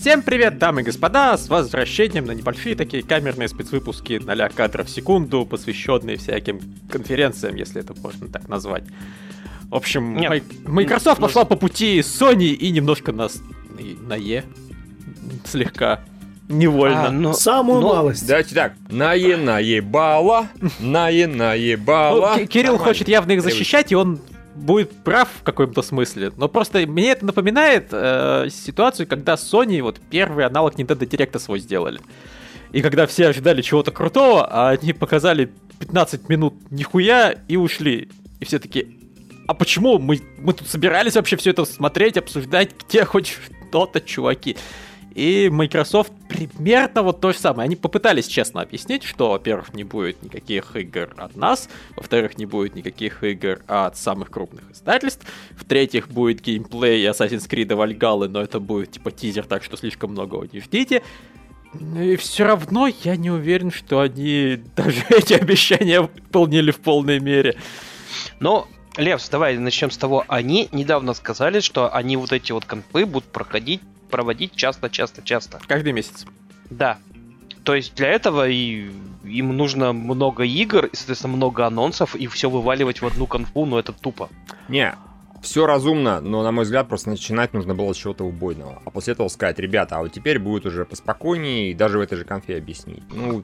Всем привет, дамы и господа, с возвращением на небольшие такие камерные спецвыпуски 0 кадров в секунду, посвященные всяким конференциям, если это можно так назвать. В общем, Нет. Microsoft Ну, пошла по пути Sony и немножко нас на Е слегка. Невольно. А, ну, Самую ну, малость. Давайте так. Нае наебала, нае Ну, наебала. Ки- Кирилл Нормально. хочет явно их защищать, и он будет прав в каком-то смысле. Но просто мне это напоминает э, ситуацию, когда Sony вот первый аналог Nintendo Direct свой сделали. И когда все ожидали чего-то крутого, а они показали 15 минут нихуя и ушли. И все таки а почему мы, мы тут собирались вообще все это смотреть, обсуждать, где хоть что-то, чуваки? И Microsoft примерно вот то же самое. Они попытались честно объяснить, что, во-первых, не будет никаких игр от нас, во-вторых, не будет никаких игр от самых крупных издательств, в-третьих, будет геймплей Assassin's Creed Valhalla, но это будет типа тизер, так что слишком многого не ждите. Ну И все равно я не уверен, что они даже эти обещания выполнили в полной мере. Но, Левс, давай начнем с того. Они недавно сказали, что они вот эти вот конфы будут проходить, проводить часто-часто-часто. Каждый месяц. Да. То есть для этого и им нужно много игр, и, соответственно, много анонсов, и все вываливать в одну конфу, но это тупо. Не, все разумно, но, на мой взгляд, просто начинать нужно было с чего-то убойного. А после этого сказать, ребята, а вот теперь будет уже поспокойнее, и даже в этой же конфе объяснить. Ну,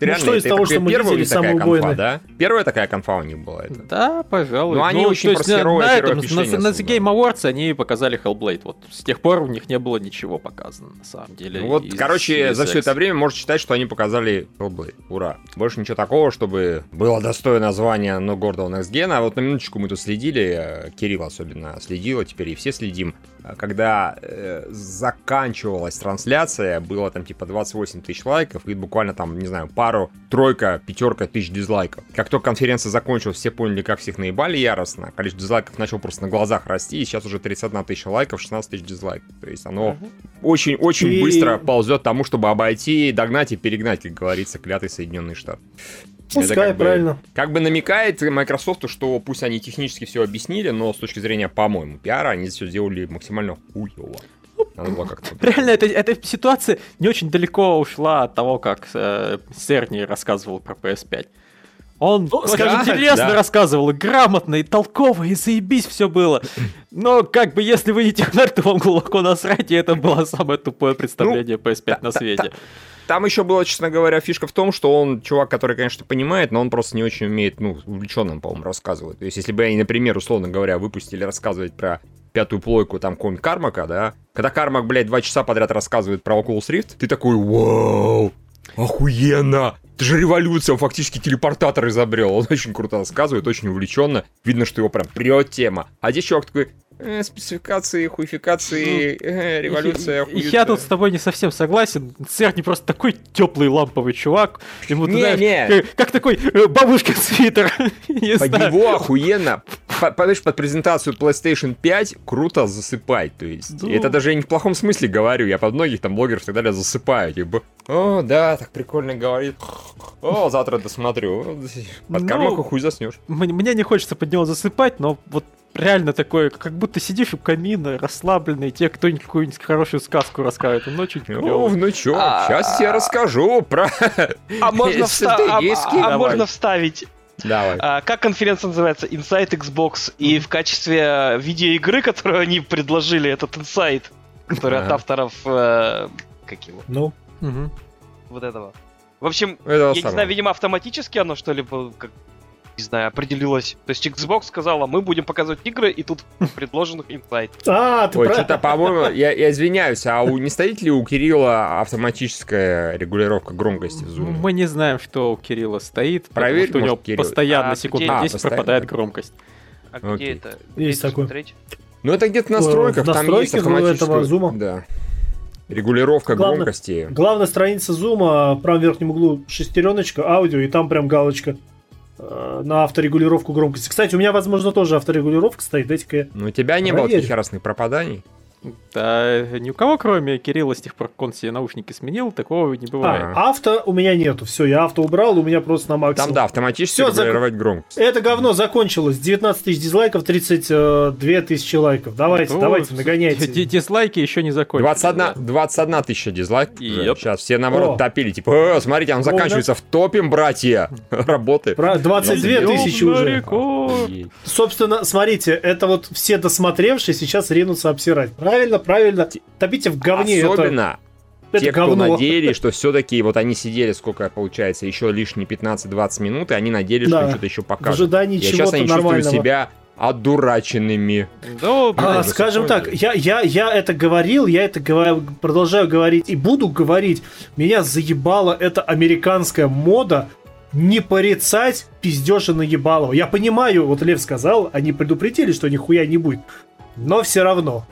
реально, что из это того, что мы первая видели, такая конфа, да? Первая такая конфа у них была это. Да, пожалуй. Ну, они очень то есть просто на- херовое- на, этом, на, на The. Game Awards они показали Hellblade. Вот с тех пор у них не было ничего показано, на самом деле. Ну вот, из короче, Series за все X. это время можно считать, что они показали Hellblade. Ура. Больше ничего такого, чтобы было достойное название No Gordon Next Gen. А вот на минуточку мы тут следили, э, Кирилл особенно следил, а теперь и все следим. А Когда э, заканчивалась трансляция, было там типа 28 тысяч лайков и буквально там, не знаю, пару, тройка, пятерка тысяч дизлайков. Как только конференция закончилась, все поняли, как всех наебали яростно. Количество дизлайков начало просто на глазах расти, и сейчас уже 31 тысяча лайков, 16 тысяч дизлайков. То есть оно очень-очень И- быстро ползет к тому, чтобы обойти, догнать и перегнать, как говорится, клятый Соединенные Штаты. Пускай, Это как бы- правильно. Как бы намекает Microsoft, что пусть они технически все объяснили, но с точки зрения, по-моему, пиара, они все сделали максимально хуево. Надо было как-то... Реально, эта, эта ситуация не очень далеко ушла от того, как э, Серни рассказывал про PS5. Он Ну, очень так, интересно да. рассказывал, и грамотно, и толково, и заебись все было. Но как бы если вы не технарь, то вам глубоко насрать, и это было самое тупое представление PS5 на та- свете. Там еще была, честно говоря, фишка в том, что он чувак, который, конечно, понимает, но он просто не очень умеет, ну, увлеченным, по-моему, рассказывать. То есть, если бы они, например, условно говоря, выпустили рассказывать про пятую плойку там какого-нибудь Кармака, да, когда Кармак, блядь, два часа подряд рассказывает про Oculus Rift, ты такой, вау, охуенно, это же революция, он фактически телепортатор изобрел. Он очень круто рассказывает, очень увлеченно. Видно, что его прям прет тема. А здесь чувак такой, «Э, спецификации, хуификации, э, революция, и Я тут с тобой не совсем согласен. Серни просто такой теплый ламповый чувак. Ему, Не, знаешь, не. Как, как такой э, бабушкин свитер. Под знаю. него охуенно. По- Понимаешь, под презентацию PlayStation 5 круто засыпать. То есть, Ну. это даже я не в плохом смысле говорю. Я под многих там блогеров и так далее засыпаю. Типа, о, да, так прикольно говорит. О, завтра досмотрю. Под Ну. кармаку хуй заснешь. Мне не хочется под него засыпать, но вот реально такое, как будто сидишь у камина, расслабленный, тебе кто-нибудь какую-нибудь хорошую сказку расскажет. Он очень О, клёвый. ну чё, А. сейчас я расскажу про... А можно, вста- а- а- а можно вставить Давай. А, как конференция называется? Inside Xbox. И в качестве э, видеоигры, которую они предложили, этот Inside, который от авторов... э, как его? Ну. Вот этого. В общем, Этого я не знаю, видимо, автоматически оно что ли, как, не знаю, определилось. То есть Xbox сказала, мы будем показывать игры, и тут предложенных Inside. а, ты Ой, прав. что-то, по-моему, я, я извиняюсь, а у, не стоит ли у Кирилла автоматическая регулировка громкости в зуме? Мы не знаем, что у Кирилла стоит, Проверь, потому что у него Кирилл. постоянно А, секунд на А, 10 постоянно. пропадает громкость. А Окей. где это? Где Есть такое. смотреть? Ну, это где-то в настройках, в там есть автоматическая... этого зума. Да. Регулировка Главное- громкости. Главная страница зума, в правом верхнем углу шестереночка, аудио, и там прям галочка э, на авторегулировку громкости. Кстати, у меня, возможно, тоже авторегулировка стоит. Дайте-ка. Ну, у тебя не было Проверь. таких яростных пропаданий? Да, ни у кого, кроме Кирилла, с тех пор, как он себе наушники сменил, такого не бывает. А, авто у меня нету. Все, я авто убрал, у меня просто на максимум. Там, да, автоматически зак- регулировать громкость. Это говно закончилось. 19 тысяч дизлайков, 32 тысячи лайков. Давайте, Ну, давайте, нагоняйте. ди- Дизлайки еще не закончились. 21, 21 тысяча дизлайков. Еп. Сейчас все наоборот О. топили. Типа, «Э, смотрите, он заканчивается в топим, братья. Работает. Про 22 Ёб тысячи уже. Собственно, смотрите, это вот все досмотревшие сейчас ринутся обсирать. Правильно, правильно. Топите в говне. это- Особенно это, те, кто говно. надеялись, что все-таки вот они сидели, сколько получается, еще лишние 15-20 минут, и они надеялись, Да. что что-то еще В покажут. ожидании Я сейчас они чувствуют нормального. себя одураченными. Да, А, скажем так, я, я, я это говорил, я это говорю, продолжаю говорить и буду говорить. Меня заебала эта американская мода не порицать пиздежа наебалого. Я понимаю, вот Лев сказал, они предупредили, что нихуя не будет. Но все равно.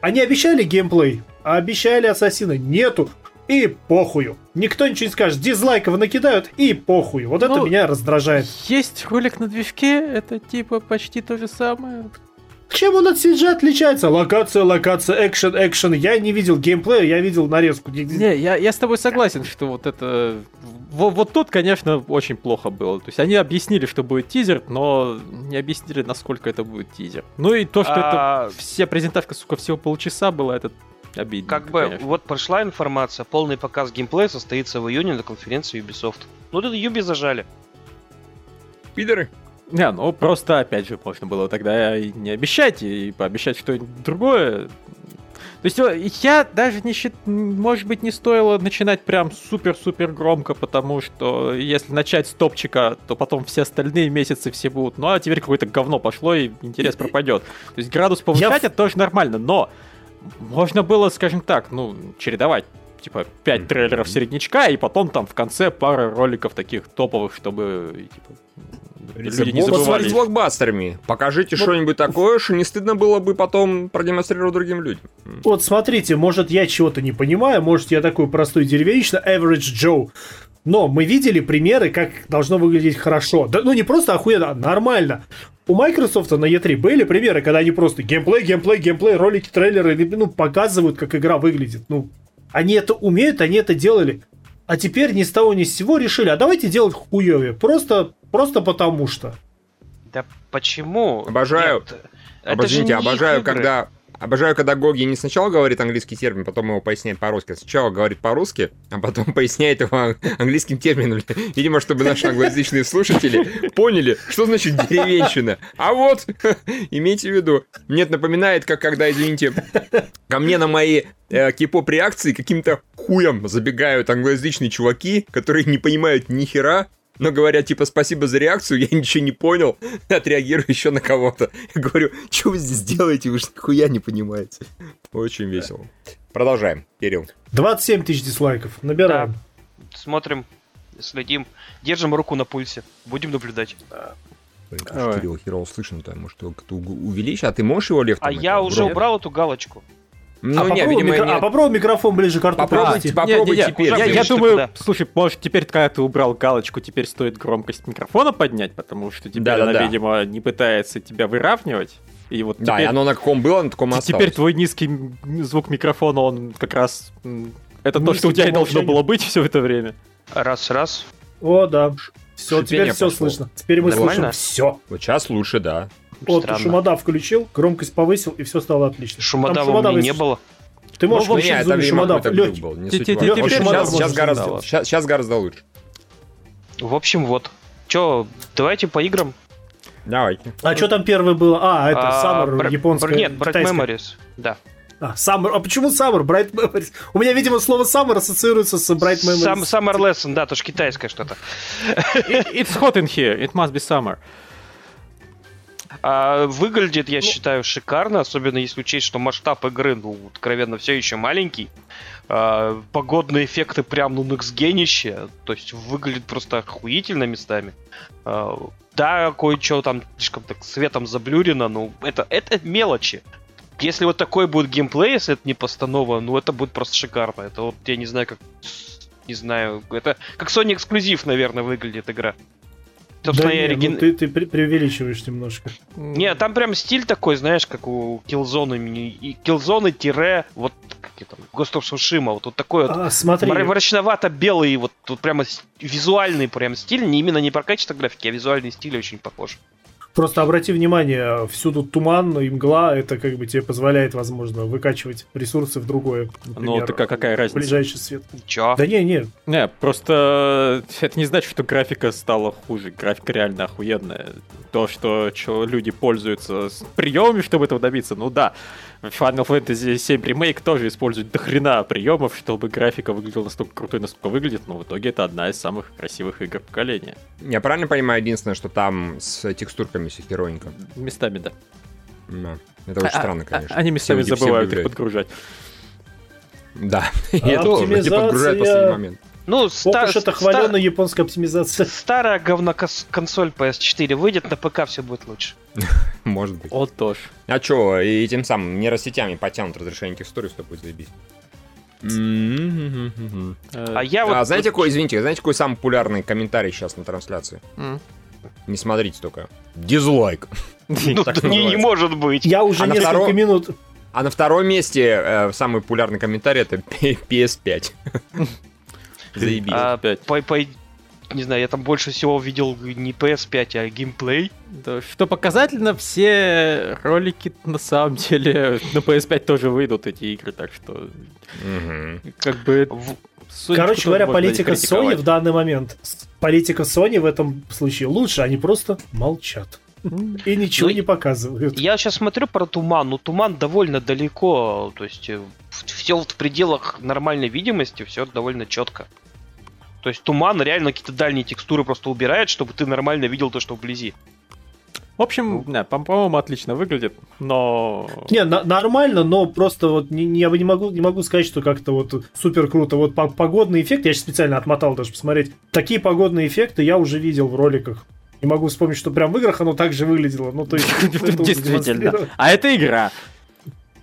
Они обещали геймплей, а обещали ассасина нету. И похую. Никто ничего не скажет. Дизлайков накидают и похую. Вот это Ну, меня раздражает. Есть ролик на движке, это типа почти то же самое. Чем он от CG отличается? Локация, локация, экшен, экшен. Я не видел геймплея, я видел нарезку. Не, я, я с тобой согласен, что вот это... во- Вот, тут, конечно, очень плохо было. То есть они объяснили, что будет тизер, но не объяснили, насколько это будет тизер. Ну и то, что А, это вся презентажка, сука, всего полчаса была, это обидно. Как бы, конечно. вот прошла информация, полный показ геймплея состоится в июне на конференции Ubisoft. Ну, тут Юби зажали. Пидоры. Не, ну просто, опять же, можно было тогда и не обещать, и пообещать что-нибудь другое. То есть э, я даже не считаю, может быть, не стоило начинать прям супер-супер громко, потому что если начать с топчика, то потом все остальные месяцы все будут, ну а теперь какое-то говно пошло, и интерес пропадет. То есть градус повышать Я- это тоже нормально, но можно было, скажем так, ну, чередовать типа 5 Мгм. трейлеров середнячка, и потом там в конце пара роликов таких топовых, чтобы типа, люди не забывали. с блокбастерами. Покажите Вот. что-нибудь такое, что не стыдно было бы потом продемонстрировать другим людям. Вот смотрите, может я чего-то не понимаю, может я такой простой деревенщина, average Joe. Но мы видели примеры, как должно выглядеть хорошо. Да, ну не просто охуенно, а нормально. У Microsoft на E3 были примеры, когда они просто геймплей, геймплей, геймплей, ролики, трейлеры, ну, показывают, как игра выглядит. Ну, они это умеют, они это делали. А теперь ни с того ни с сего решили, а давайте делать хуевее. Просто, просто потому что. Да почему? Обожаю. Нет, это же Обождите, обожаю, игры. когда... Обожаю, когда Гоги не сначала говорит английский термин, потом его поясняет по-русски. Сначала говорит по-русски, а потом поясняет его ан- английским термином. Видимо, чтобы наши англоязычные слушатели поняли, что значит деревенщина. А вот, имейте в виду. Мне это напоминает, как когда, извините, ко мне на мои э, кей-поп реакции каким-то хуем забегают англоязычные чуваки, которые не понимают ни хера, но говорят, типа, спасибо за реакцию, я ничего не понял, отреагирую еще на кого-то. Я говорю, что вы здесь делаете, вы же нихуя не понимаете. Очень весело. Продолжаем, Кирилл. 27 тысяч дизлайков. Набираем. Смотрим, следим, держим руку на пульсе, будем наблюдать. Блин, Давай. же Кирилл херово слышно-то, может, его как-то увеличить? А ты можешь его, Лев? А там, я это, уже убрал эту галочку. Ну, а, не, попробуй видимо, микро- не- а попробуй микрофон ближе к рту Попробуйте, поднести. попробуй Не-не-не, теперь. Я, я думаю, тогда. слушай, может теперь, когда ты убрал галочку, теперь стоит громкость микрофона поднять, потому что теперь Да-да-да. она, видимо, не пытается тебя выравнивать. И вот Да, и теперь, оно на каком было, на таком и т- теперь осталось. твой низкий звук микрофона, он как раз... Это то, Низкий что у тебя и должно было быть все это время. Раз, раз. О, да. Все, Шипение теперь все пошло. слышно. Теперь мы Нормально? слышим все. Вот сейчас лучше, да. Вот, Странно. шумодав включил, громкость повысил, и все стало отлично. Там Шумодава у шумодав меня не было. Ты можешь Ну, включить видимо, шумодав. был, не Сейчас, гораздо, сейчас, сейчас гораздо лучше. В общем, вот. Че, давайте по играм. Давайте. А что там первое было? А, это А, Summer японская. Нет, Bright китайская. Memories. Да. А, Summer. А почему Summer? Bright Memories. У меня, видимо, слово Summer ассоциируется с Bright Memories. Сам, Summer Lesson, да, тоже китайское что-то. It's hot in here, it must be summer. А, выглядит, Ну. я считаю, шикарно, особенно если учесть, что масштаб игры, ну, откровенно, все еще маленький. А, погодные эффекты прям, ну, наксгенище. То есть выглядит просто охуительно местами. А, да, кое-что там слишком так светом заблюрено, ну, это, это мелочи. Если вот такой будет геймплей, если это не постанова, ну, это будет просто шикарно. Это вот, я не знаю, как... Не знаю, это как Sony эксклюзив, наверное, выглядит игра. Собственно, Да не, оригин- ну ты, ты пре- преувеличиваешь немножко. Не, там прям стиль такой, знаешь, как у Killzone и Killzone тире вот как это, Ghost of Tsushima, вот, вот такой вот А, смотри, мра- мрачновато-белый, вот тут прямо визуальный прям стиль, не именно не про качество графики, а визуальный стиль очень похож. Просто обрати внимание, всюду туман и мгла, это как бы тебе позволяет, возможно, выкачивать ресурсы в другое. Ну, так а какая разница? ближайший свет. Чё? Да не, не, Не, просто это не значит, что графика стала хуже. Графика реально охуенная. То, что чё люди пользуются приемами, чтобы этого добиться, ну да. Final Fantasy 7 Remake тоже использует дохрена приемов, чтобы графика выглядела настолько крутой, насколько выглядит, но в итоге это одна из самых красивых игр поколения. Я правильно понимаю, единственное, что там с текстурками все херовенько. Местами, да. Да. Это очень А- странно, а- конечно. Они местами всем забывают их подгружать. Да, и это тоже не Оптимизация. подгружает в последний момент. Ну, ох ста- уж это хваленая японская оптимизация. старая говно консоль PS4 выйдет, на ПК все будет лучше. Может быть. Вот тоже. А чё, и тем самым нейросетями потянут разрешение текстуры, что будет заебись. А я вот... А знаете, какой, извините, знаете, какой самый популярный комментарий сейчас на трансляции? Не смотрите только. Дизлайк. Ну, не, может быть. Я уже А на несколько минут... А на втором месте э, самый популярный комментарий это PS5. Заебись. А, по- по- не знаю, я там больше всего видел не PS5, а геймплей. Да, что показательно, все ролики на самом деле на PS5 тоже выйдут эти игры, так что как бы... В- Соньку Короче говоря, политика. Sony в данный момент, политика Sony в этом случае лучше, они просто молчат. И ничего Ну, не показывают. Я сейчас смотрю про туман, ну туман довольно далеко, то есть все в пределах нормальной видимости, все довольно четко. То есть туман реально какие-то дальние текстуры просто убирает, чтобы ты нормально видел то, что вблизи. В общем, Ну. да, по- по-моему, отлично выглядит, но... Не, на- нормально, но просто вот не, не- я бы не могу, не могу сказать, что как-то вот супер круто. Вот по- погодный эффект, я сейчас специально отмотал даже посмотреть. Такие погодные эффекты я уже видел в роликах. Не могу вспомнить, что прям в играх оно так же выглядело. Ну, то есть, Действительно. А это игра.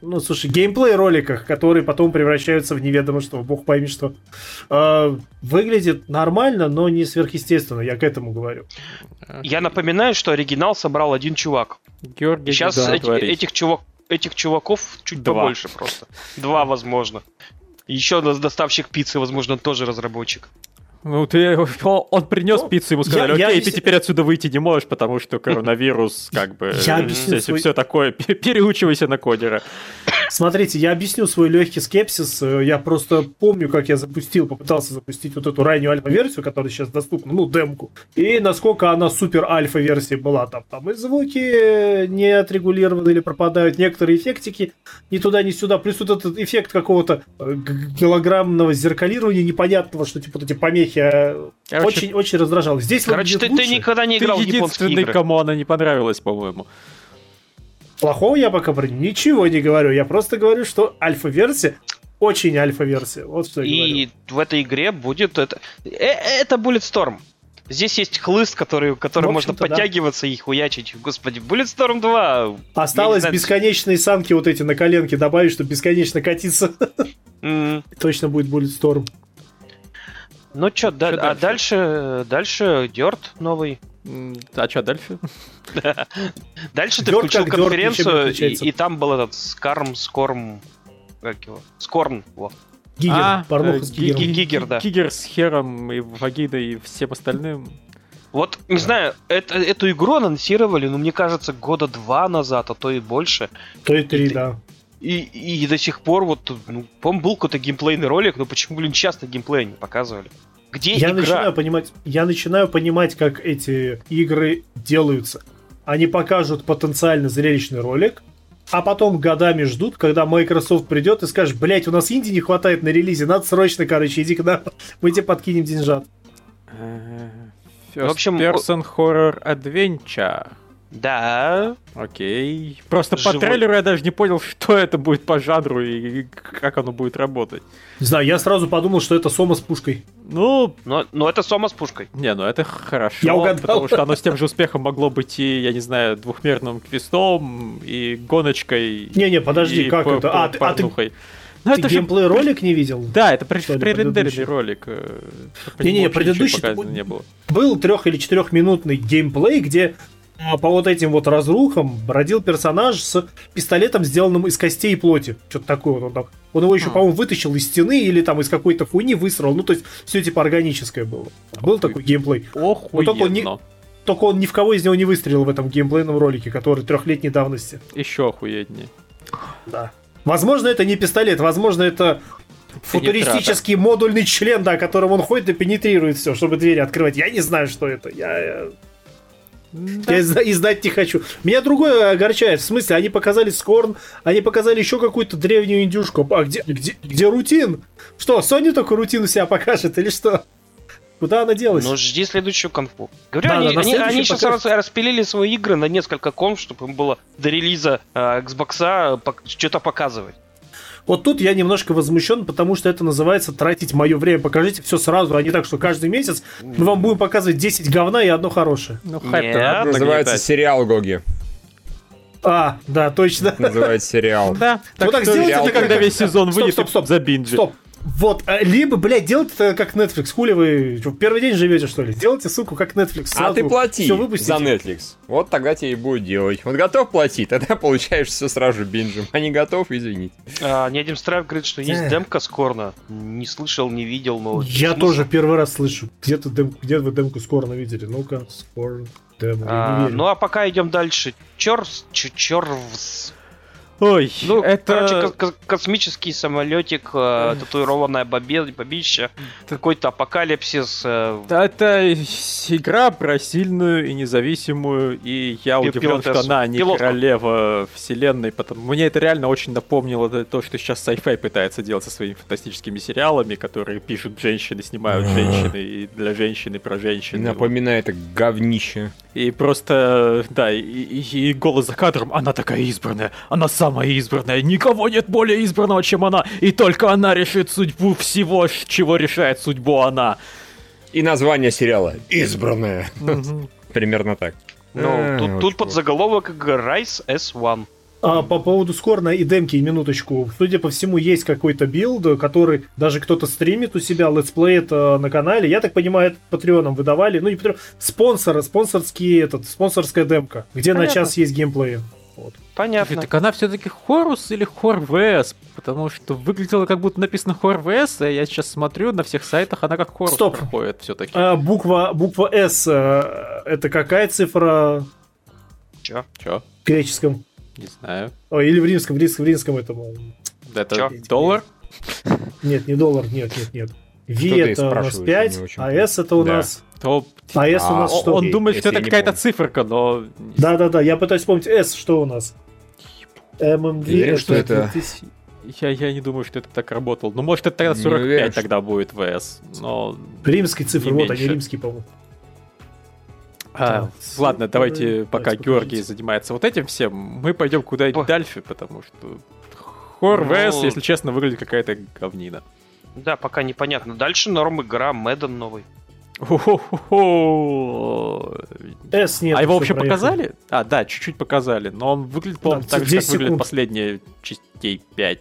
Ну, слушай, геймплей роликах, которые потом превращаются в неведомо что, бог пойми что. э, выглядит нормально, но не сверхъестественно, я к этому говорю. Я напоминаю, что оригинал собрал один чувак. Георгий Сейчас да, эти- этих, чувак, этих чуваков чуть Два. побольше просто. Два, возможно. Еще нас доставщик пиццы, возможно, тоже разработчик. Ну, ты, он принес Ну, пиццу, ему сказали, я- я окей, объяс- ты теперь отсюда выйти не можешь, потому что коронавирус, как бы, Я объясню здесь свой- все такое, пе- переучивайся на кодера. Смотрите, я объясню свой легкий скепсис. Э, Я просто помню, как я запустил, попытался запустить вот эту раннюю альфа-версию, которая сейчас доступна, ну, демку. И насколько она супер альфа-версия была. Там, там и звуки э, не отрегулированы или пропадают, некоторые эффектики ни туда, ни сюда. Плюс вот этот эффект какого-то э, голограммного зеркалирования непонятного, что типа вот эти помехи э, Короче, очень, очень раздражало. Здесь Короче, ты, ты никогда не Ты играл в японские единственный, игры. кому она не понравилась, по-моему. Плохого я пока про ничего не говорю. Я просто говорю, что альфа-версия очень альфа-версия. Вот что я говорю. И в этой игре будет это... э, Это Bulletstorm. Здесь есть хлыст, который, который можно общем-то, да. подтягиваться и хуячить. Господи, Bulletstorm 2. Осталось Я знаю, бесконечные санки вот эти на коленке добавить, чтобы бесконечно катиться. м, Точно будет Bulletstorm. Ну чё, да- а дальше? дальше, Дёрт новый. А что дальше? Дальше ты включил конференцию, и, там был этот Скарм, Скорм... Как его? Скорн. Во. Гигер, А, порнуха с Ги- Гигером. Ги- Гигер, да. Гигер с Хером и Вагидой и всем остальным. Вот, не знаю, это, эту игру анонсировали, ну, мне кажется, года два назад, а то и больше. То и три, И да. И, и до сих пор вот, ну, по-моему, был какой-то геймплейный ролик, но почему, блин, часто геймплей не показывали? Где Я игра? начинаю понимать, я начинаю понимать, как эти игры делаются. Они покажут потенциально зрелищный ролик, а потом годами ждут, когда Microsoft придет и скажет, блять, у нас инди не хватает на релизе, надо срочно, короче, иди к нам, мы тебе подкинем деньжат. Э, В First общем, Person Horror Adventure. Да. Окей. Просто по Живой. трейлеру я даже не понял, что это будет по жанру и как оно будет работать. Не знаю, я сразу подумал, что это Сома с пушкой. Ну, Но, но это Сома с пушкой. не, ну это хорошо. Я угадал. Потому что оно с тем же успехом могло быть и, я не знаю, двухмерным квестом, и гоночкой. Не-не, подожди, и как по- это? по- А, ты- а ты- порнухой. Ну, Ты это же- геймплей ролик не видел? Да, это предыдущий? ролик. э, по Не-не, предыдущий не было. Был трех- или четырехминутный геймплей, где по вот этим вот разрухам бродил персонаж с пистолетом, сделанным из костей и плоти. Что-то такое вот он там. Он его еще, А. по-моему, вытащил из стены или там из какой-то хуйни высрал. Ну, то есть, все типа органическое было. Был такой геймплей. только он не- Охуенно. Только он ни в кого из него не выстрелил в этом геймплейном ролике, который трехлетней давности. Еще охуеннее. Да. Возможно, это не пистолет, возможно, это футуристический модульный член, да, которым он ходит и пенетрирует все, чтобы двери открывать. Я не знаю, что это. Я, я- я и зна- и знать не хочу. Меня другое огорчает. В смысле, они показали Скорн, они показали еще какую-то древнюю индюшку. А где, где, где рутин? Что, Sony только рутину себя покажет или что? Куда она делась? Ну, жди следующую конфу. Говорю, Да, они, да, они, они сейчас покажут. распилили свои игры на несколько конф, чтобы им было до релиза э, Xbox что-то показывать. Вот тут я немножко возмущен, потому что это называется тратить мое время. Покажите все сразу, а не так, что каждый месяц мы вам будем показывать 10 говна и одно хорошее. Ну, Нет. хайп-то надо Называется нагнетать. сериал Гоги. А, да, точно. Называется сериал. Да, так, так сделайте это когда весь сезон Стоп, выйдет, стоп, стоп. ты забинджи. Стоп. Вот, а, либо, блядь, делайте это как Netflix. Хули вы что, в первый день живете, что ли? Делайте, суку, как Netflix. А ты плати все выпустите. за Netflix. Вот тогда тебе и будет делать. Вот готов платить, тогда получаешь все сразу же бинжем. А не готов, извините. А, ни один страйк говорит, что есть демка Скорна. Не слышал, не видел, но... Я тоже первый раз слышу. Где, ты дем... Где вы демку скоро видели? Ну-ка. Демо, я А, ну а пока идем дальше. Чорс, чё- чёрвс. Ой, Ну, это... короче, ко- ко- космический самолетик, э, татуированная бобе- бобища, какой-то апокалипсис. э, Да, Это игра про сильную и независимую, и я Пи- удивлен, что пилотессу. она не Пилотку. королева вселенной, потому мне это реально очень напомнило то- то, что сейчас sci-fi пытается делать со своими фантастическими сериалами, которые пишут женщины, снимают женщины и для женщины про женщин. Напоминает это говнище. И просто, да, и, и- и голос за кадром, она такая избранная, она самая избранная, никого нет более избранного, чем она, и только она решит судьбу всего, чего решает судьбу она. И название сериала «Избранная». Примерно так. Ну, А, тут, тут под заголовок Rise S1. А по поводу Scorn а и демки, минуточку. Судя по всему, есть какой-то билд, который даже кто-то стримит у себя, летсплеит э, на канале. Я так понимаю, это патреоном выдавали. Ну, не патреон, спонсора, спонсорский этот, спонсорская демка, где на Понятно. час есть геймплеи. Понятно. Так она все-таки Chorus или Chorvs? Потому что выглядело как будто написано Chorvs, а я сейчас смотрю на всех сайтах, она как Chorus Стоп. проходит все-таки. А буква, буква S, э, это какая цифра Чё? Чё? в греческом? Не знаю. Ой, или в римском, в римском, в римском этом. Это Чё? доллар? Нет, не доллар, нет, нет, нет. V это у нас спрашивает, 5, не очень а S это у Да. нас... То... А S у А, нас О- что? Он думает, что это какая-то циферка, но... Да-да-да, я пытаюсь вспомнить S, что у нас? MMV Уверен, что это- 2000. Я, я не думаю, что это так работало. Ну, может, это тогда Не 45 уверен, что- тогда будет ВС, но... Римские цифры, Не вот они римские, по-моему. А, Да. ладно, давайте, Давайте пока покажите. Георгий занимается вот этим всем, мы пойдем куда-нибудь По- дальше, потому что... Хор Ну- ВС, если честно, выглядит какая-то говнина. Да, пока непонятно. Дальше норм игра, Мэдден новый. S нет. а его вообще проехали. показали? А, да, чуть-чуть показали, но он выглядит, по-моему, Да, так же, 10 как секунд. последние частей 5.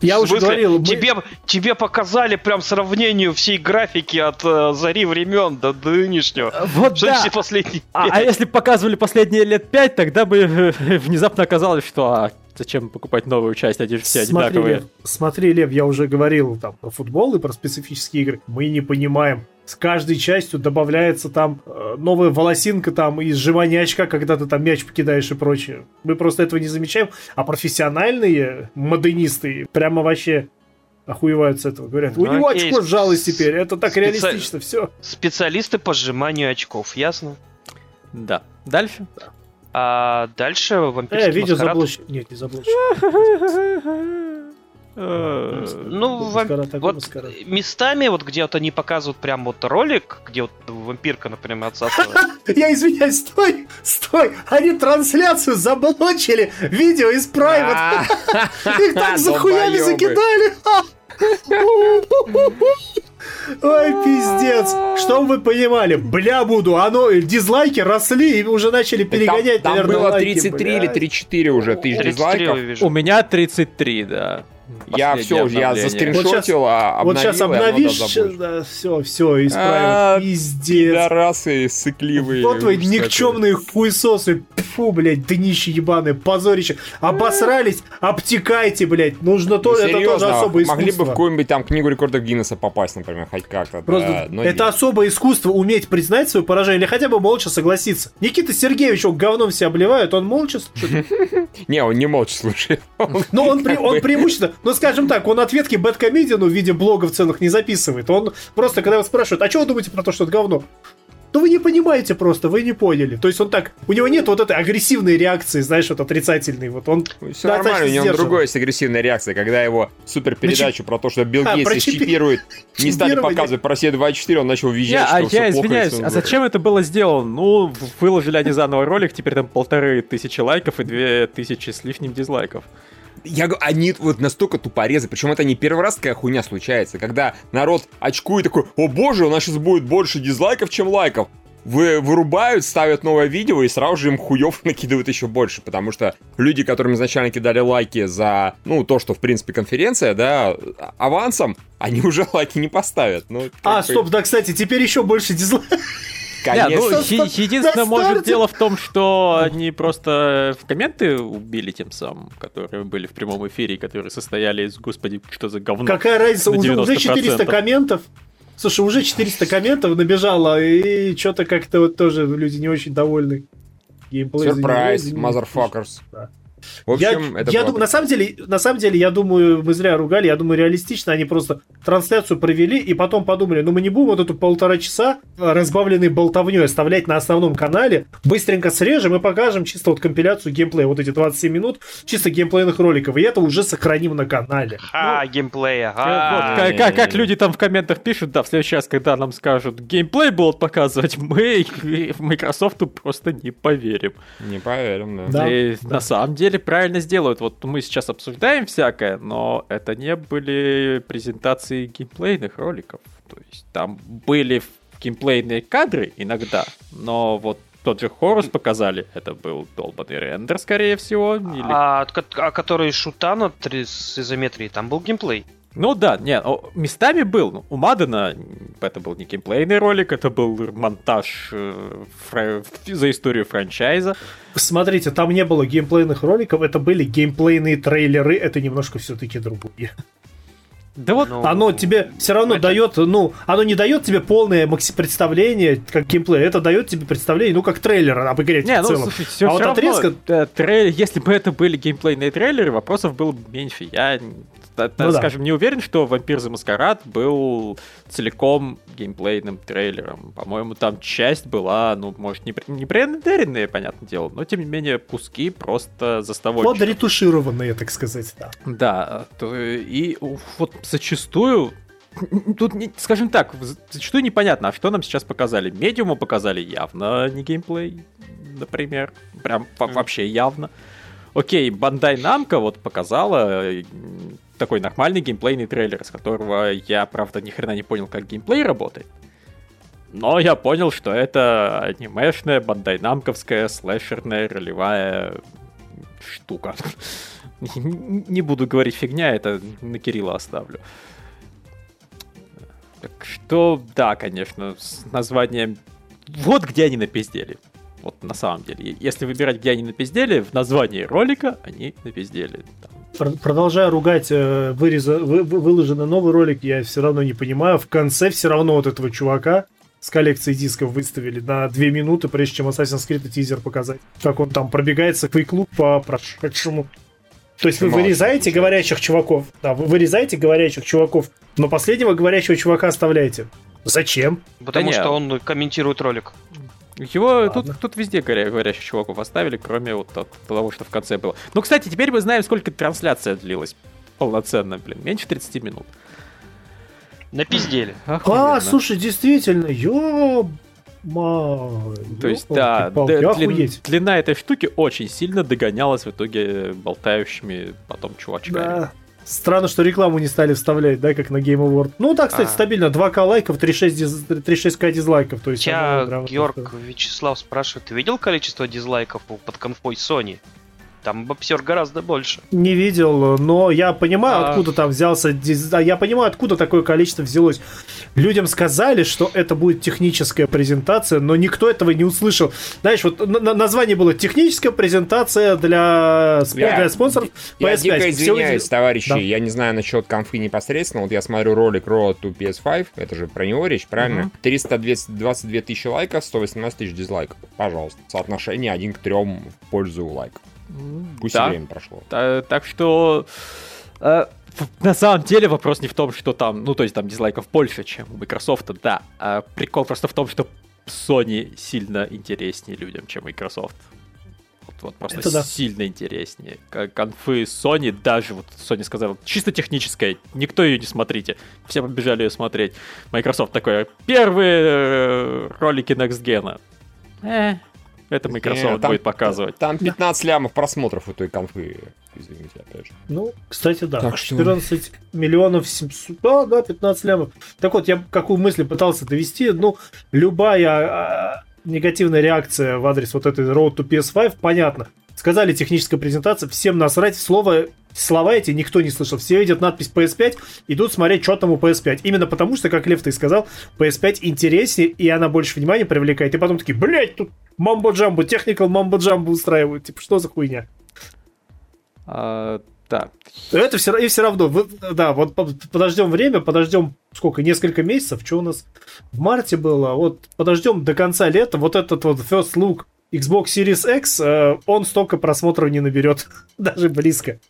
Я уже говорил, мы- Тебе, тебе показали прям сравнению всей графики от э, зари времен до нынешнего. Вот Что да! все последние А, а если показывали последние лет 5, тогда бы э, внезапно оказалось, что а, зачем покупать новую часть, они же все Смотри, одинаковые. Лев, смотри, Лев, я уже говорил там про футбол и про специфические игры. Мы не понимаем. С каждой частью добавляется там э, новая волосинка там и сжимание очка, когда ты там мяч покидаешь и прочее. Мы просто этого не замечаем. А профессиональные моденисты прямо вообще охуевают с этого. Говорят, у Ну, него окей, очко сжалось теперь. Это так специ- реалистично, все. Специалисты по сжиманию очков, ясно? Да. Дальше? А дальше Э, вампирский видео маскарад. Нет, не заблочено. Э, Ну, вот маскарад. местами, вот где вот они показывают прям вот ролик, где вот вампирка, например, отсасывает. Я извиняюсь, стой, стой, они трансляцию заблочили, видео из Private. Их так за хуями Долбоёбы. закидали. Ой, пиздец. Что вы понимали? Бля, буду. Оно, дизлайки росли и уже начали перегонять, там, там наверное, было лайки, 33 или блядь. 34 уже тысяч 33 я дизлайков. У меня 33, да. Я все, я заскриншотил, а вот сейчас обновишь, да, да, все, все, А, исправил. Пиздец. Пидорасы сыкливые. Вот твои никчемные хуесосы. Фу, блядь, днище ебаные, позорище. Обосрались, обтекайте, блядь. Нужно то, Ну, это тоже особое могли бы в искусство. какую-нибудь там книгу рекордов Гиннесса попасть, например, хоть как-то. Просто да, это особое искусство уметь признать свое поражение или хотя бы молча согласиться. Никита Сергеевич, он говном себя обливает, он молча слушает. Не, он не молча слушает. Но он, преимущественно, ну скажем так, он ответки бэткомедиану в виде блогов целых не записывает. Он просто, когда его спрашивают, а что вы думаете про то, что это говно? Ну вы не понимаете просто, вы не поняли. То есть он так, у него нет вот этой агрессивной реакции, знаешь, вот отрицательной. Вот он Все Да, нормально, у него другой есть агрессивная реакция, когда его супер передачу про то, что Билл А, Гейтс чипирует, не стали показывать про Россия 24, он начал визжать, а что всё я плохо, извиняюсь, а зачем это было сделано? Ну, выложили они заново ролик, теперь там полторы тысячи лайков и две тысячи с лишним дизлайков. Я говорю, они вот настолько тупорезы, причем это не первый раз такая хуйня случается, когда народ очкует такой, о боже, у нас сейчас будет больше дизлайков, чем лайков. Вы, вырубают, ставят новое видео и сразу же им хуев накидывают еще больше, потому что люди, которым изначально кидали лайки за, ну, то, что, в принципе, конференция, да, авансом, они уже лайки не поставят. Ну, А, бы, стоп, да, кстати, теперь еще больше дизлайков. Не, ну, Конечно. Со- е- единственное, может, дело в том, что они просто в комменты убили тем самым, которые были в прямом эфире, которые состояли из, господи, что за говно. Какая разница, уже, уже 90%. 400 комментов. Слушай, уже 400 комментов набежало, и что-то как-то вот тоже люди не очень довольны. Геймплей Сюрприз, motherfuckers. Да. В Я, общем, это я думаю, на самом деле, на самом деле, я думаю, мы зря ругали, я думаю, реалистично они просто трансляцию провели и потом подумали, ну мы не будем вот эту полтора часа э, разбавленной болтовней оставлять на основном канале, быстренько срежем и покажем чисто вот компиляцию геймплея, вот эти 27 минут чисто геймплейных роликов, и это уже сохраним на канале. А, геймплея. Э, а. вот, как, как- как люди там в комментах пишут, да, в следующий раз, когда нам скажут, геймплей будут показывать, мы в Microsoft просто не поверим. Не поверим, да. Да. И на самом деле правильно сделают. Вот мы сейчас обсуждаем всякое, но это не были презентации геймплейных роликов. То есть там были геймплейные кадры иногда, но вот тот же Хорус показали, это был долбанный рендер, скорее всего. или- А, а который шутана три- с изометрией, там был геймплей. Ну да, не, местами был. Ну, У Мадена это был не геймплейный ролик, это был монтаж э, фра- за историю франчайза. Смотрите, там не было геймплейных роликов, это были геймплейные трейлеры, это немножко все-таки другое. Да вот Ну, Оно тебе все равно это- дает, ну, оно не дает тебе полное макси- представление, как геймплей, это дает тебе представление, ну, как трейлер об игре Не, в ну целом. слушай, все, А вот отрезка- если бы это были геймплейные трейлеры, вопросов было бы меньше. Я, Ну да. скажем, не уверен, что Вампир за Маскарад был целиком геймплейным трейлером. По-моему, там часть была, ну, может, не, не пререндеренная, понятное дело, но тем не менее куски просто заставочные. Подретушированные, так сказать, да. Да, то, и вот зачастую Тут, скажем так, зачастую непонятно, а что нам сейчас показали. Медиуму показали явно не геймплей, например. Прям во- вообще явно. Окей, Бандай Намка вот показала э, такой нормальный геймплейный трейлер, с которого я, правда, ни хрена не понял, как геймплей работает. Но я понял, что это анимешная, бандайнамковская, слэшерная, ролевая штука. Не буду говорить фигня, это на Кирилла оставлю. Так что, да, конечно, с названием... Вот где они напиздели. Вот на самом деле. Если выбирать, где они напиздели, в названии ролика они напиздели. Там Пр- Продолжая ругать э, выреза- вы- вы- выложенный новый ролик, я все равно не понимаю. В конце все равно вот этого чувака с коллекцией дисков выставили на две минуты, прежде чем Assassin's Creed и тизер показать. Как он там пробегается к клуб по прошедшему. То есть вы Мало вырезаете говорящих чуваков, да, вы вырезаете говорящих чуваков, но последнего говорящего чувака оставляете. Зачем? Потому не. что он комментирует ролик. Его Ладно. тут, тут везде говоря, говорящих чуваков оставили, кроме вот от того, что в конце было. Ну, кстати, теперь мы знаем, сколько трансляция длилась. Полноценно, блин, меньше 30 минут. Напиздели. А, Охуенно. слушай, действительно, ё То есть, да, д- длин- длина этой штуки очень сильно догонялась в итоге болтающими потом чувачками. Да. Странно, что рекламу не стали вставлять, да, как на Game Award. Ну, так, кстати, А. стабильно. 2к лайков, 3,6 диз- 3,6к дизлайков. То есть, Тебя Георг Вячеслав спрашивает, ты видел количество дизлайков под конфой Sony? Там боксер гораздо больше. Не видел, но я понимаю, А. откуда там взялся. диз- да, Я понимаю, откуда такое количество взялось. Людям сказали, что это будет техническая презентация, но никто этого не услышал. Знаешь, вот на- на- название было техническая презентация для, Я- для спонсоров Я PS5. дико Всё извиняюсь, товарищи, Да. я не знаю насчет конфы непосредственно, вот я смотрю ролик Road to PS5, это же про него речь, правильно? 322 тысячи лайков, 118 тысяч дизлайков. Пожалуйста, соотношение 1 к 3 в пользу лайков. Пусть да. время прошло. Та- Так что э, на самом деле вопрос не в том, что там, ну то есть там дизлайков больше, чем у Microsoft, да. А прикол просто в том, что Sony сильно интереснее людям, чем Microsoft. Вот, вот просто Это да. сильно интереснее. Конфы Sony, даже вот Sony сказал, чисто техническая, никто ее не смотрите. Все побежали ее смотреть. Microsoft такой, первые э, ролики Next Gen. Э, это Microsoft Э, там- будет показывать. Там 15 лямов просмотров у той конфы, извините, опять же. Ну, кстати, да. Так что- 14 миллионов 700... Да, да, 15 лямов. Так вот, я какую мысль пытался довести. Ну, любая а, негативная реакция в адрес вот этой Road to PS5, понятно. Сказали техническая презентация, всем насрать. Слово, слова эти никто не слышал. Все видят надпись PS5, идут смотреть, что там у PS5. Именно потому, что, как Лев ты сказал, PS5 интереснее, и она больше внимания привлекает. И потом такие, блядь, тут мамбо-джамбо, техникал мамбо-джамбо устраивают. Типа, что за хуйня? А, да, Это все, и все равно, вы- да, вот по- подождем время, подождем сколько, несколько месяцев, что у нас в марте было, вот подождем до конца лета, вот этот вот first look Xbox Series X, э, он столько просмотров не наберет, даже близко.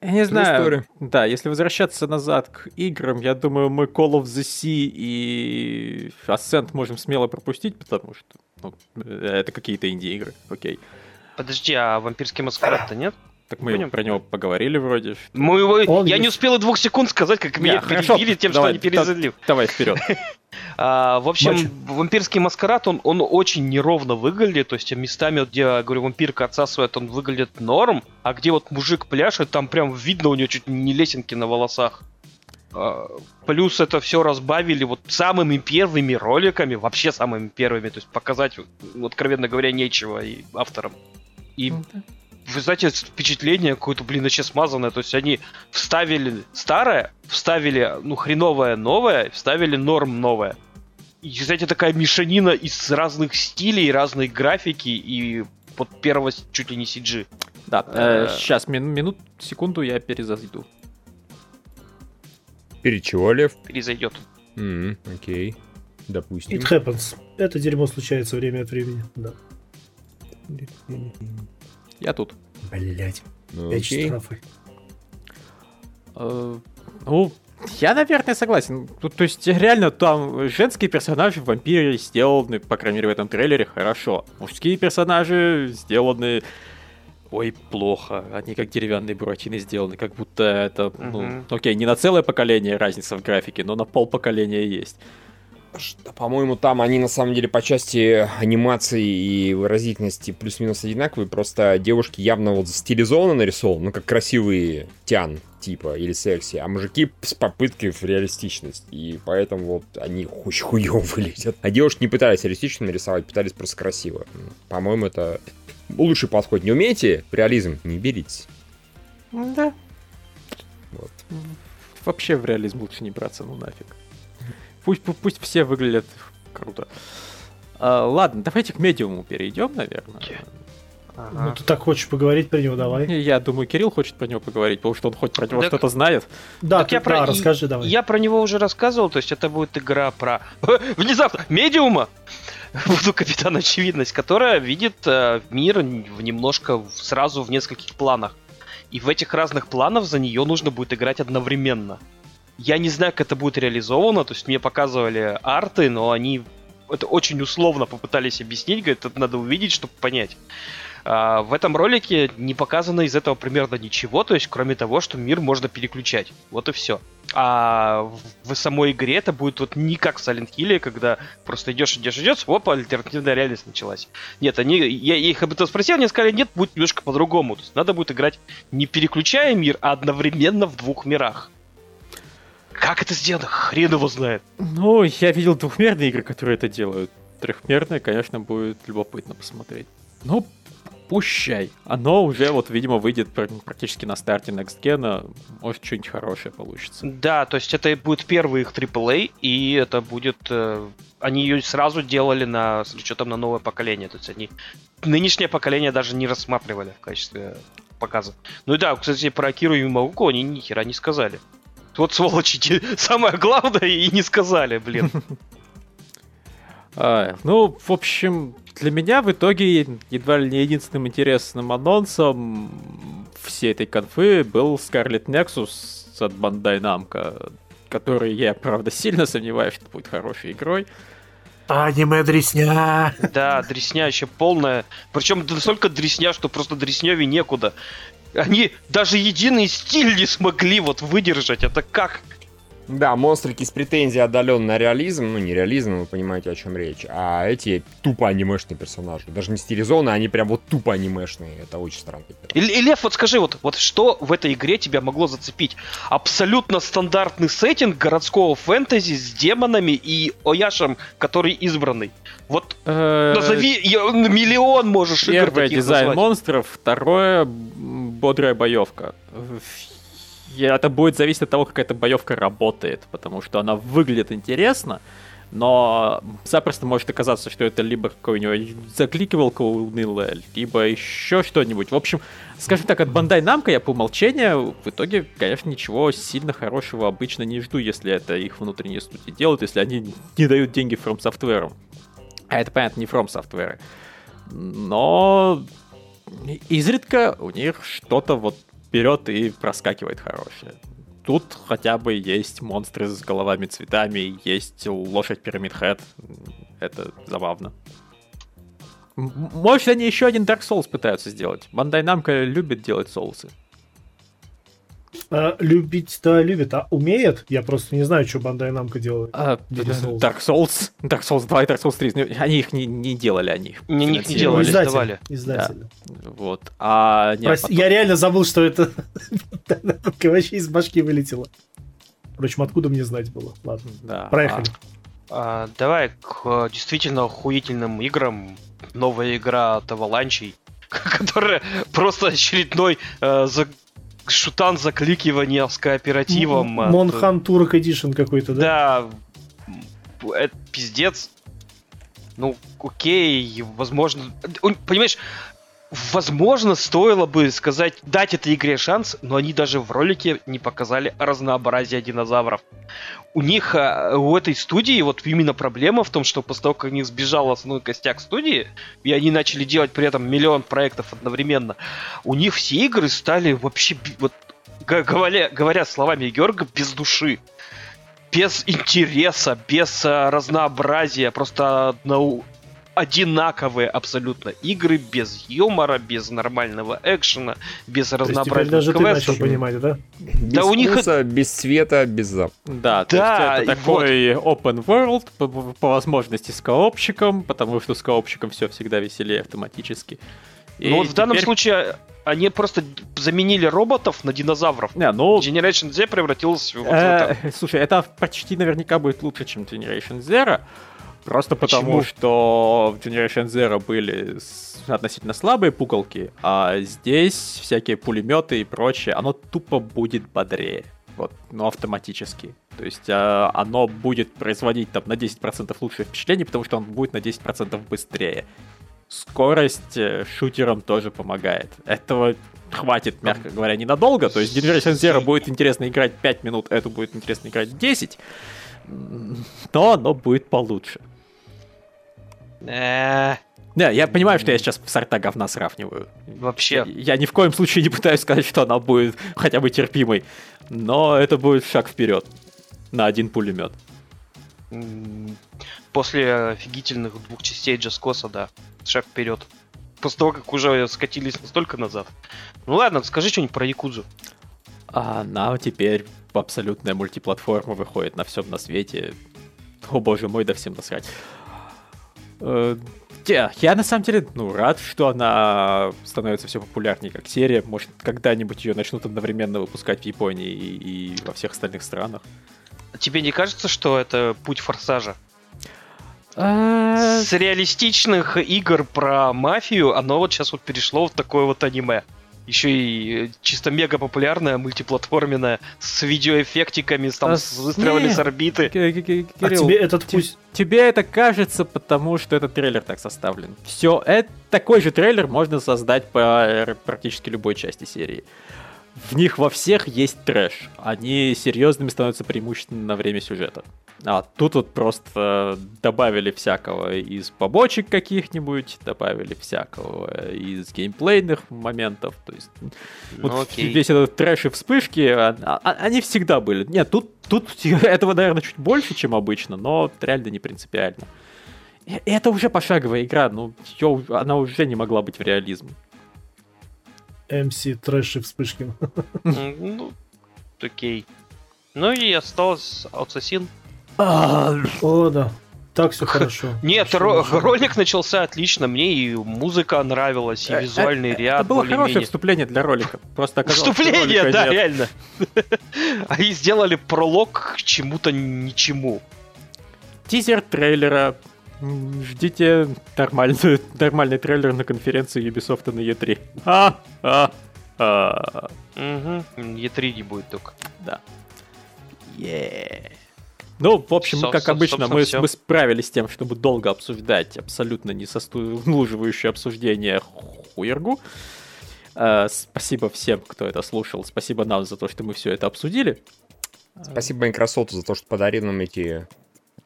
Я, не знаю. story. Да, если возвращаться назад к играм, я думаю, мы Call of the Sea и Ascent можем смело пропустить, потому что ну, э, это какие-то инди-игры, окей. Подожди, а вампирский маскарад-то нет? Так мы Понял. про него поговорили вроде. Мы его... Он Я есть. не успел и двух секунд сказать, как меня хорошо, перебили тем, давай, что они перезалив. Давай вперед. А, в общем, Матч. вампирский маскарад, он, он очень неровно выглядит. То есть местами, где, я говорю, вампирка отсасывает, он выглядит норм. А где вот мужик пляшет, там прям видно у него чуть не лесенки на волосах. А, Плюс это все разбавили вот самыми первыми роликами, вообще самыми первыми, то есть показать, ну, откровенно говоря, нечего и авторам. И вы знаете, впечатление какое-то, блин, вообще смазанное. То есть они вставили старое, вставили, ну, хреновое новое, вставили норм новое. И, знаете, такая мешанина из разных стилей, разной графики и вот первого чуть ли не CG. Да, Э. сейчас, минут, секунду, я перезайду. Перед чего, Лев? Перезайдет. М, Окей, допустим. It happens. Это дерьмо случается время от времени, да. Я тут. Блять, Ну, пять окей. штрафы. Э, Ну, я, наверное, согласен. Ну, то есть, реально, там женские персонажи в вампире сделаны, по крайней мере, в этом трейлере, хорошо. Мужские персонажи сделаны... Ой, плохо. Они как деревянные буратины сделаны, как будто это, ну, Мгм. окей, не на целое поколение разница в графике, но на пол поколения есть. Что, По-моему, там они на самом деле по части анимации и выразительности плюс-минус одинаковые, просто девушки явно вот стилизованно нарисованы, ну как красивые тян типа или секси, а мужики с попыткой в реалистичность, и поэтому вот они очень хуёво выглядят. А девушки не пытались реалистично нарисовать, пытались просто красиво. По-моему, это лучший подход. Не умеете реализм, не берите. Да. Вот. Вообще в реализм лучше не браться, ну нафиг. Пусть, пу- пусть все выглядят круто. А, ладно, давайте к медиуму перейдем, наверное. Ну, ты так хочешь поговорить про него, давай. Я думаю, Кирилл хочет про него поговорить, потому что он хоть про него Так- что-то знает. Да, Так ты, я про- да, расскажи давай. Я про него уже рассказывал, то есть это будет игра про... Внезапно! Медиума! Буду капитан очевидность, которая видит э, мир в немножко сразу в нескольких планах. И в этих разных планах за нее нужно будет играть одновременно. Я не знаю, как это будет реализовано, то есть мне показывали арты, но они это очень условно попытались объяснить, говорят, это надо увидеть, чтобы понять. А, в этом ролике не показано из этого примерно ничего, то есть кроме того, что мир можно переключать. Вот и все. А в, самой игре это будет вот не как в Silent Hill, когда просто идешь, идешь, идешь, опа, альтернативная реальность началась. Нет, они, я их об этом спросил, они сказали, нет, будет немножко по-другому. То есть надо будет играть не переключая мир, а одновременно в двух мирах. Как это сделано? Хрен его знает. Ну, я видел двухмерные игры, которые это делают. Трехмерные, конечно, будет любопытно посмотреть. Ну, пущай. Оно уже вот, видимо, выйдет практически на старте Next Gen, может что-нибудь хорошее получится. Да, то есть это будет первый их AAA, и это будет... Э, они ее сразу делали на, с учетом на новое поколение, то есть они нынешнее поколение даже не рассматривали в качестве показа. Ну и да, кстати, про Киру Юмауку они ни хера не сказали. Вот сволочи, самое главное и не сказали, блин. А, ну, в общем, для меня в итоге едва ли не единственным интересным анонсом всей этой конфы был Scarlet Nexus от Bandai Namco, который я, правда, сильно сомневаюсь, что будет хорошей игрой. Аниме дресня. Да, дресня еще полная. Причем настолько дресня, что просто дресневе некуда. Они даже единый стиль не смогли вот выдержать. Это как? Да, монстрики с претензией отдален на реализм, ну не реализм, вы понимаете, о чем речь, а эти тупо анимешные персонажи, даже не стилизованные, они прям вот тупо анимешные, это очень странно. И, и Лев, вот скажи, вот, вот что в этой игре тебя могло зацепить? Абсолютно стандартный сеттинг городского фэнтези с демонами и Ояшем, который избранный. Вот э, назови, миллион можешь Первое дизайн монстров, второе бодрая боевка это будет зависеть от того, как эта боевка работает, потому что она выглядит интересно, но запросто может оказаться, что это либо какой-нибудь закликивалка унылая, либо еще что-нибудь. В общем, скажем так, от Bandai Namco я по умолчанию в итоге, конечно, ничего сильно хорошего обычно не жду, если это их внутренние студии делают, если они не дают деньги From Software. А это, понятно, не From Software. Но изредка у них что-то вот берет и проскакивает хорошее. Тут хотя бы есть монстры с головами цветами, есть лошадь Пирамид Хэт. Это забавно. Может, они еще один Dark Souls пытаются сделать. Бандай Namco любит делать соусы. А, любить-то любит, а умеет? Я просто не знаю, что Bandai Namco делает. А, Dark Souls, Dark Souls 2 и Dark Souls 3, ну, они их не, не делали, они их не, не делали, издатель, издавали. Издатель. Да. Вот. А, нет, Прости, потом... Я реально забыл, что это вообще из башки вылетело. Впрочем, откуда мне знать было? Ладно, да. проехали. А, а, давай к действительно охуительным играм. Новая игра от Avalanche, которая просто очередной э, шутан закликивания с кооперативом. Монхан Турок Эдишн какой-то, да? Да, это пиздец. Ну, окей, возможно... Понимаешь, Возможно, стоило бы сказать, дать этой игре шанс, но они даже в ролике не показали разнообразие динозавров. У них, э, у этой студии, вот именно проблема в том, что после того, как у них сбежал основной костяк студии, и они начали делать при этом миллион проектов одновременно, у них все игры стали вообще, вот, говоря, говоря словами Георга, без души без интереса, без а, разнообразия, просто на, одинаковые абсолютно игры, без юмора, без нормального экшена, без разнообразных даже квестов. Ты начал понимать, да? Без да у них это... без света, без запаха. Да, то да, есть это такой вот. open world, по, по возможности с коопчиком, потому что с коопчиком все всегда веселее автоматически. И ну вот теперь... в данном случае они просто заменили роботов на динозавров. Не, ну... Generation Z превратился в... Э, слушай, это почти наверняка будет лучше, чем Generation Zero. Просто потому, что в Generation Zero были относительно слабые пуколки, а здесь всякие пулеметы и прочее, оно тупо будет бодрее. Вот, но автоматически. То есть э, оно будет производить там на 10% лучшее впечатление, потому что он будет на 10% быстрее. Скорость э, шутерам тоже помогает. Этого хватит, мягко говоря, ненадолго. То есть Generation Zero будет интересно играть 5 минут, эту будет интересно играть 10 но оно будет получше. Э. Не, я понимаю, что я сейчас сорта говна сравниваю. Вообще. Я, ни в коем случае не пытаюсь сказать, что она будет хотя бы терпимой. Но это будет шаг вперед. На один пулемет. После офигительных двух частей Джаскоса, да. Шаг вперед. После того, как уже скатились настолько назад. Ну ладно, скажи что-нибудь про Якудзу. Она теперь абсолютная мультиплатформа выходит на всем на свете. О боже мой, да всем насрать. Э, я на самом деле ну, рад, что она становится все популярнее как серия. Может, когда-нибудь ее начнут одновременно выпускать в Японии и, и во всех остальных странах. Тебе не кажется, что это путь форсажа? А, С реалистичных игр про мафию оно вот сейчас вот перешло в такое вот аниме. Еще и э, чисто мега популярное, мультиплатформенное, с видеоэффектиками, там А с выстрелами не. с орбиты. А Кирилл, тебе этот пусть... тебе это кажется, потому что этот трейлер так составлен. Все, это такой же трейлер можно создать по э, практически любой части серии. В них во всех есть трэш. Они серьезными становятся преимущественно на время сюжета. А тут вот просто добавили всякого из побочек каких-нибудь, добавили всякого из геймплейных моментов. То есть Ну, вот окей. весь этот трэш и вспышки, а- а- они всегда были. Нет, тут, тут этого, наверное, чуть больше, чем обычно, но реально не принципиально. И и это уже пошаговая игра, ну, она уже не могла быть в реализм. МС Трэш и Вспышкин. Ну, окей. Ну и осталось Ассасин. О, да. Так все хорошо. Нет, ро- ролик начался отлично. Мне и музыка нравилась, и Э, визуальный э, ряд Это было хорошее вступление для ролика. Просто Вступление, да, реально. Они сделали пролог к чему-то ничему. Тизер трейлера. Ждите нормальный, нормальный трейлер на конференции Ubisoft на E3. А, а, а. Угу. Е3 не будет только. Да. Е. Ну, в общем, как обычно, мы, мы справились с тем, чтобы долго обсуждать абсолютно несослуживающее обсуждение хуергу. Э, спасибо всем, кто это слушал. Спасибо нам за то, что мы все это обсудили. Спасибо Microsoft за то, что подарил нам эти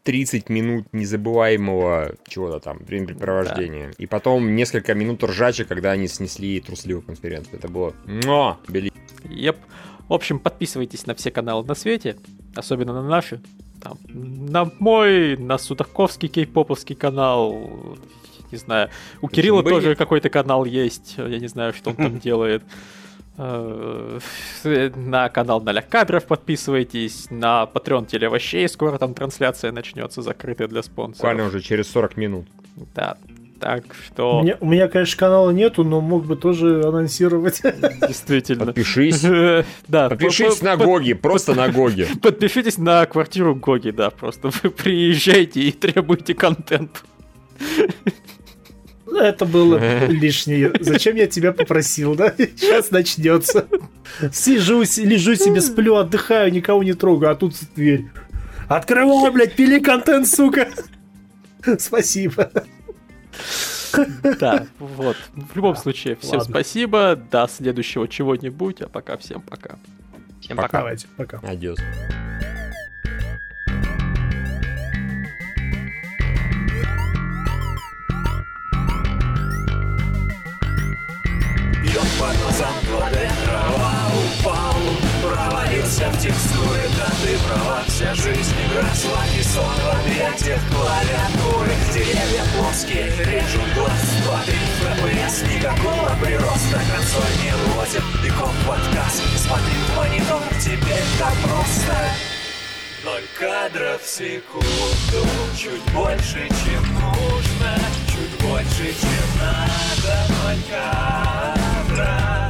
30 минут незабываемого чего-то там, времяпрепровождения. И потом несколько минут ржачи, когда они снесли трусливую конференцию. Это было... Но, бели... Еп. В общем, подписывайтесь на все каналы на свете, особенно на наши. Там, на мой, на Судаковский кей-поповский канал. Не знаю. У Кирилла были? тоже какой-то канал есть. Я не знаю, что он там делает. Э, На канал Ноля Кадров подписывайтесь. На Patreon Телевощей. Скоро там трансляция начнется, закрытая для буквально спонсоров. уже через 40 минут. Да. Так У что, меня, у меня, конечно, канала нету, но мог бы тоже анонсировать. действительно. Подпишись. Да, Подпишись по- на Гоги, просто на Гоги. Подпишитесь на квартиру Гоги, да, просто вы приезжайте и требуйте контент. Это было лишнее. Зачем я тебя попросил, да? Сейчас начнется. Сижу, лежу себе, сплю, отдыхаю, никого не трогаю, а тут дверь. Открывай, блядь, пили контент, сука. Спасибо. Да, вот. В любом случае, всем ладно. спасибо. До следующего чего-нибудь, а пока всем пока. Всем Пока. пока. Давайте, пока. Адьос. Жизнь росла не сон в объятиях клавиатуры. Деревья плоские, режут глаз. Воды ФПС, никакого прироста. Консоль не лозит, и комп подкаст Смотри в монитор, теперь так просто. Ноль кадров в секунду. Чуть больше, чем нужно. Чуть больше, чем надо. Ноль кадров.